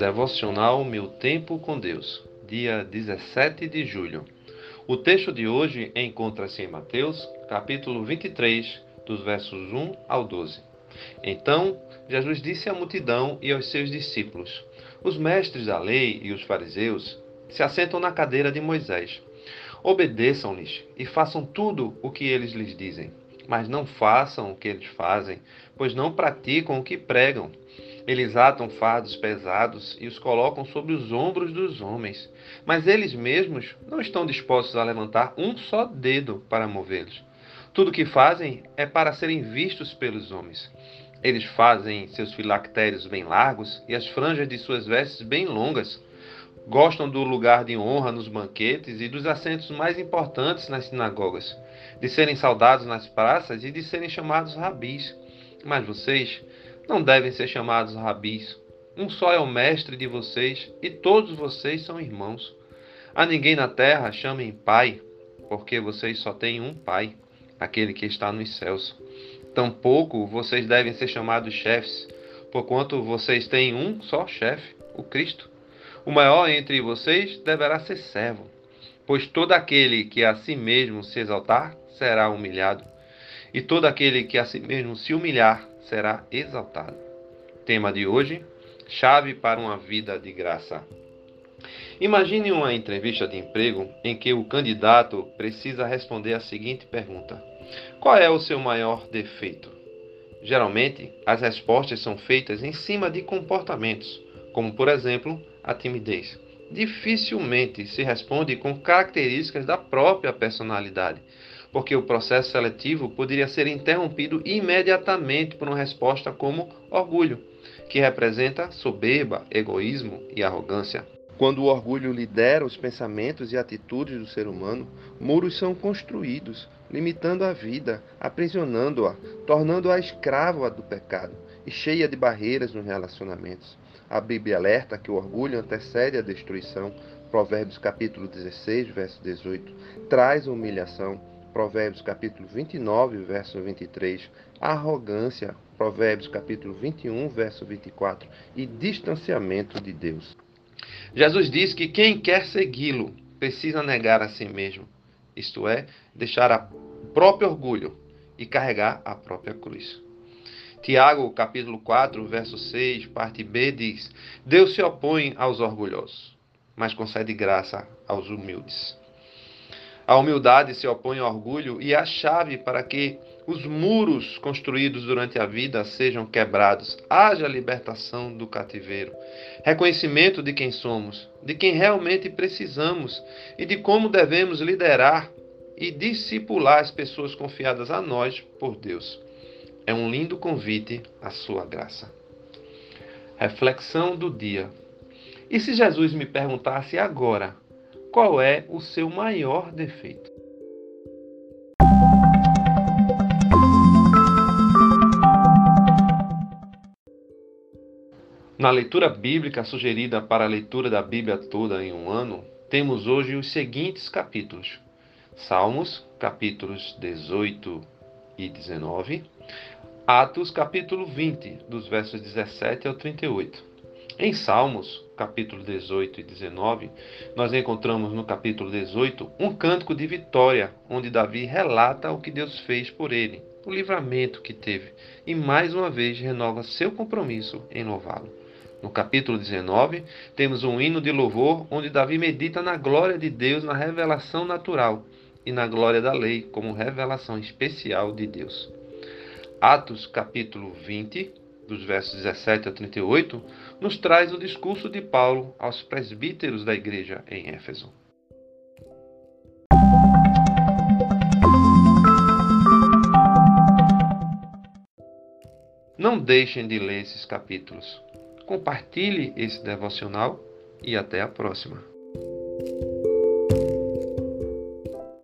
Devocional Meu Tempo com Deus, dia 17 de julho. O texto de hoje encontra-se em Mateus, capítulo 23, dos versos 1 ao 12. Então, Jesus disse à multidão e aos seus discípulos: Os mestres da lei e os fariseus se assentam na cadeira de Moisés. Obedeçam-lhes e façam tudo o que eles lhes dizem, mas não façam o que eles fazem, pois não praticam o que pregam. Eles atam fardos pesados e os colocam sobre os ombros dos homens, mas eles mesmos não estão dispostos a levantar um só dedo para movê-los. Tudo o que fazem é para serem vistos pelos homens. Eles fazem seus filactérios bem largos e as franjas de suas vestes bem longas. Gostam do lugar de honra nos banquetes e dos assentos mais importantes nas sinagogas, de serem saudados nas praças e de serem chamados rabis. Mas vocês não devem ser chamados rabis. Um só é o mestre de vocês e todos vocês são irmãos. A ninguém na terra chamem pai, porque vocês só têm um pai, aquele que está nos céus. Tampouco vocês devem ser chamados chefes, porquanto vocês têm um só chefe, o Cristo. O maior entre vocês deverá ser servo, pois todo aquele que a si mesmo se exaltar será humilhado, e todo aquele que a si mesmo se humilhar será exaltado. Tema de hoje: chave para uma vida de graça. Imagine uma entrevista de emprego em que o candidato precisa responder a seguinte pergunta: Qual é o seu maior defeito? Geralmente, as respostas são feitas em cima de comportamentos, como por exemplo, a timidez. Dificilmente se responde com características da própria personalidade, porque o processo seletivo poderia ser interrompido imediatamente por uma resposta como orgulho, que representa soberba, egoísmo e arrogância. Quando o orgulho lidera os pensamentos e atitudes do ser humano, muros são construídos, limitando a vida, aprisionando-a, tornando-a escrava do pecado e cheia de barreiras nos relacionamentos. A Bíblia alerta que o orgulho antecede a destruição. Provérbios capítulo 16, verso 18, traz humilhação. Provérbios capítulo 29, verso 23, arrogância. Provérbios capítulo 21, verso 24 e distanciamento de Deus. Jesus diz que quem quer segui-lo precisa negar a si mesmo, isto é, deixar o próprio orgulho e carregar a própria cruz. Tiago, capítulo 4, verso 6, parte B, diz: Deus se opõe aos orgulhosos, mas concede graça aos humildes. A humildade se opõe ao orgulho e é a chave para que os muros construídos durante a vida sejam quebrados, haja libertação do cativeiro, reconhecimento de quem somos, de quem realmente precisamos e de como devemos liderar e discipular as pessoas confiadas a nós por Deus. É um lindo convite à sua graça. Reflexão do dia. E se Jesus me perguntasse agora, qual é o seu maior defeito? Na leitura bíblica sugerida para a leitura da Bíblia toda em um ano, temos hoje os seguintes capítulos: Salmos, capítulos 18 e 19, Atos capítulo 20, dos versos 17 ao 38. Em Salmos, capítulo 18 e 19, nós encontramos no capítulo 18 um cântico de vitória, onde Davi relata o que Deus fez por ele, o livramento que teve, e mais uma vez renova seu compromisso em louvá-lo. No capítulo 19, temos um hino de louvor onde Davi medita na glória de Deus na revelação natural e na glória da lei como revelação especial de Deus. Atos capítulo 20, dos versos 17 a 38, nos traz o discurso de Paulo aos presbíteros da igreja em Éfeso. Não deixem de ler esses capítulos. Compartilhe esse devocional e até a próxima.